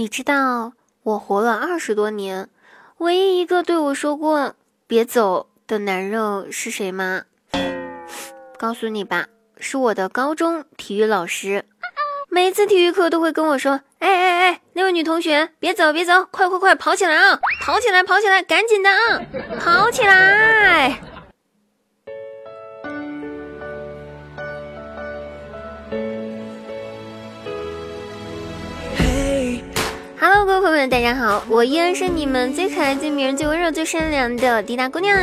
你知道我活了二十多年，唯一一个对我说过“别走”的男人是谁吗？告诉你吧，是我的高中体育老师。每次体育课都会跟我说：“哎哎哎，那位女同学，别走别走，快快快跑起来啊！跑起来跑起来，赶紧的啊！跑起来！”大家好，我依然是你们最可爱、最迷人、最温柔、最善良的滴答姑娘。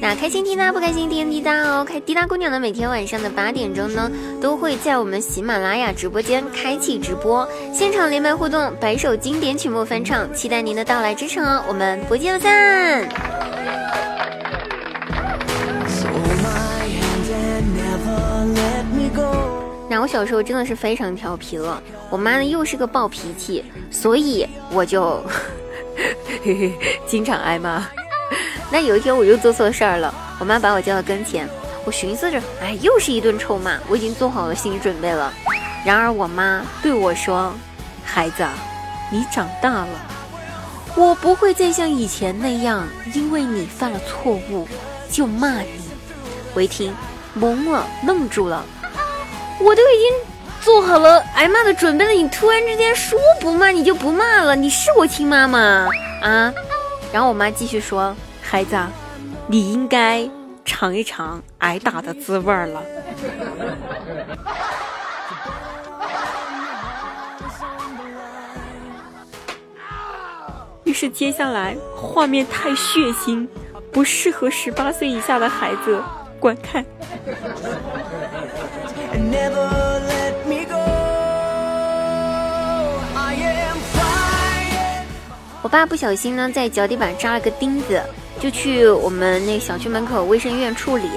那开心滴答，不开心听滴答哦。开滴答姑娘呢，每天晚上的八点钟呢，都会在我们喜马拉雅直播间开启直播，现场连麦互动，百首经典曲目翻唱，期待您的到来支持哦。我们不见不散。那我小时候真的是非常调皮了，我妈呢又是个暴脾气，所以我就 经常挨骂。那有一天我又做错事儿了，我妈把我叫到跟前，我寻思着，哎，又是一顿臭骂，我已经做好了心理准备了。然而我妈对我说：“孩子，你长大了，我不会再像以前那样，因为你犯了错误就骂你。”我一听懵了，愣住了。我都已经做好了挨骂的准备了，你突然之间说不骂你就不骂了，你是我亲妈吗？啊！然后我妈继续说：“孩子，你应该尝一尝挨打的滋味儿了。”于是接下来画面太血腥，不适合十八岁以下的孩子观看。我爸不小心呢，在脚底板扎了个钉子，就去我们那小区门口卫生院处理。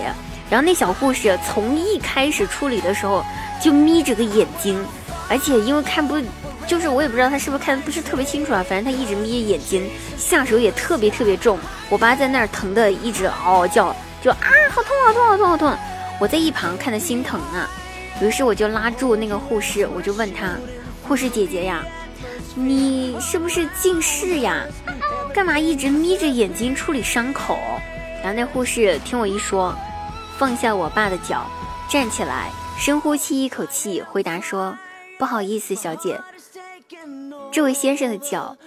然后那小护士从一开始处理的时候就眯着个眼睛，而且因为看不，就是我也不知道他是不是看的不是特别清楚啊，反正他一直眯着眼睛，下手也特别特别重。我爸在那儿疼的一直嗷嗷叫，就啊，好痛好痛好痛好痛！我在一旁看的心疼啊。于是我就拉住那个护士，我就问他：“护士姐姐呀，你是不是近视呀？干嘛一直眯着眼睛处理伤口？”然后那护士听我一说，放下我爸的脚，站起来，深呼吸一口气，回答说：“不好意思，小姐，这位先生的脚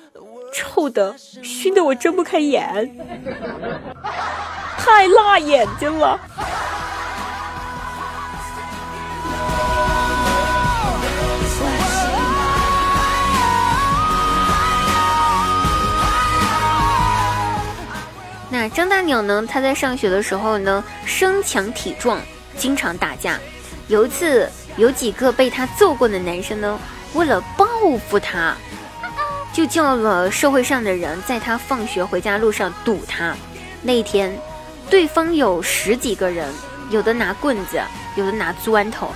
臭的熏得我睁不开眼，太辣眼睛了。”那张大鸟呢？他在上学的时候呢，身强体壮，经常打架。有一次，有几个被他揍过的男生呢，为了报复他，就叫了社会上的人在他放学回家路上堵他。那天，对方有十几个人，有的拿棍子，有的拿砖头，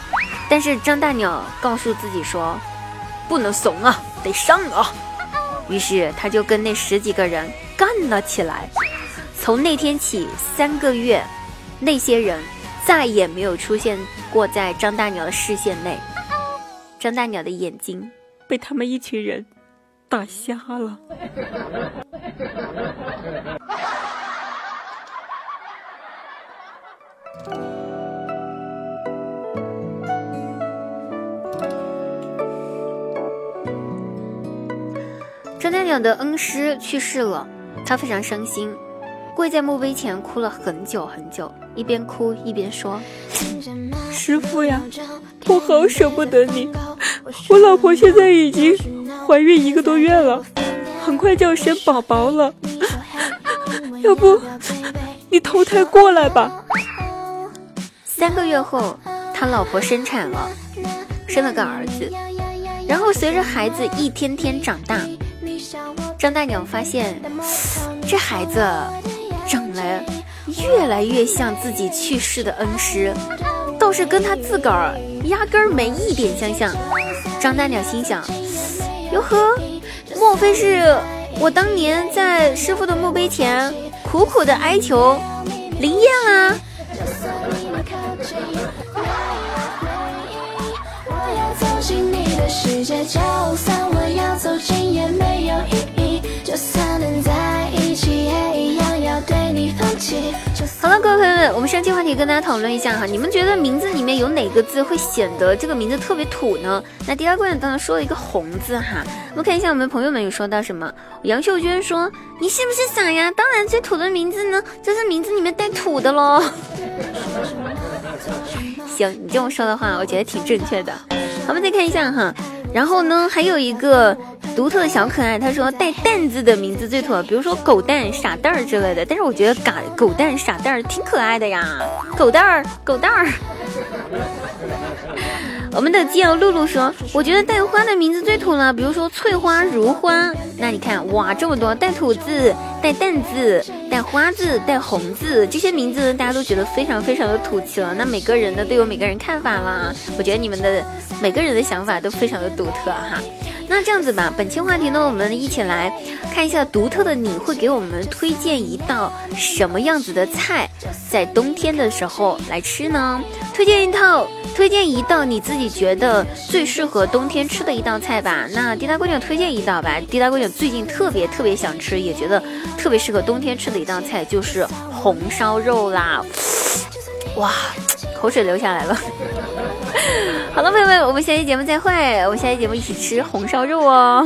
但是张大鸟告诉自己说，不能怂啊，得上啊。于是他就跟那十几个人干了起来。从那天起，三个月，那些人再也没有出现过在张大鸟的视线内。张大鸟的眼睛被他们一群人打瞎了。张大鸟的恩师去世了，他非常伤心。跪在墓碑前哭了很久很久，一边哭一边说：“师傅呀，我好舍不得你。我老婆现在已经怀孕一个多月了，很快就要生宝宝了。要不你投胎过来吧？”三个月后，他老婆生产了，生了个儿子。然后随着孩子一天天长大，张大鸟发现这孩子。长得越来越像自己去世的恩师，倒是跟他自个儿压根儿没一点相像。张大鸟心想：哟呵，莫非是我当年在师傅的墓碑前苦苦的哀求灵验啦？我们上期话题跟大家讨论一下哈，你们觉得名字里面有哪个字会显得这个名字特别土呢？那第二姑娘刚刚说了一个红字哈，我们看一下我们朋友们有说到什么。杨秀娟说：“你是不是傻呀？当然最土的名字呢，就是名字里面带土的喽。行，你这么说的话，我觉得挺正确的。我们再看一下哈。然后呢，还有一个独特的小可爱，他说带蛋字的名字最土，比如说狗蛋、傻蛋儿之类的。但是我觉得嘎狗蛋、傻蛋儿挺可爱的呀，狗蛋儿、狗蛋儿。我们的基友露露说，我觉得带花的名字最土了，比如说翠花、如花。那你看，哇，这么多带土字、带蛋字、带花字、带红字，这些名字大家都觉得非常非常的土气了。那每个人呢都有每个人看法啦，我觉得你们的。每个人的想法都非常的独特哈，那这样子吧，本期话题呢，我们一起来看一下独特的你会给我们推荐一道什么样子的菜，在冬天的时候来吃呢？推荐一套，推荐一道你自己觉得最适合冬天吃的一道菜吧。那滴答姑娘推荐一道吧，滴答姑娘最近特别特别想吃，也觉得特别适合冬天吃的一道菜就是红烧肉啦，哇，口水流下来了。好了，朋友们，我们下期节目再会。我们下期节目一起吃红烧肉哦。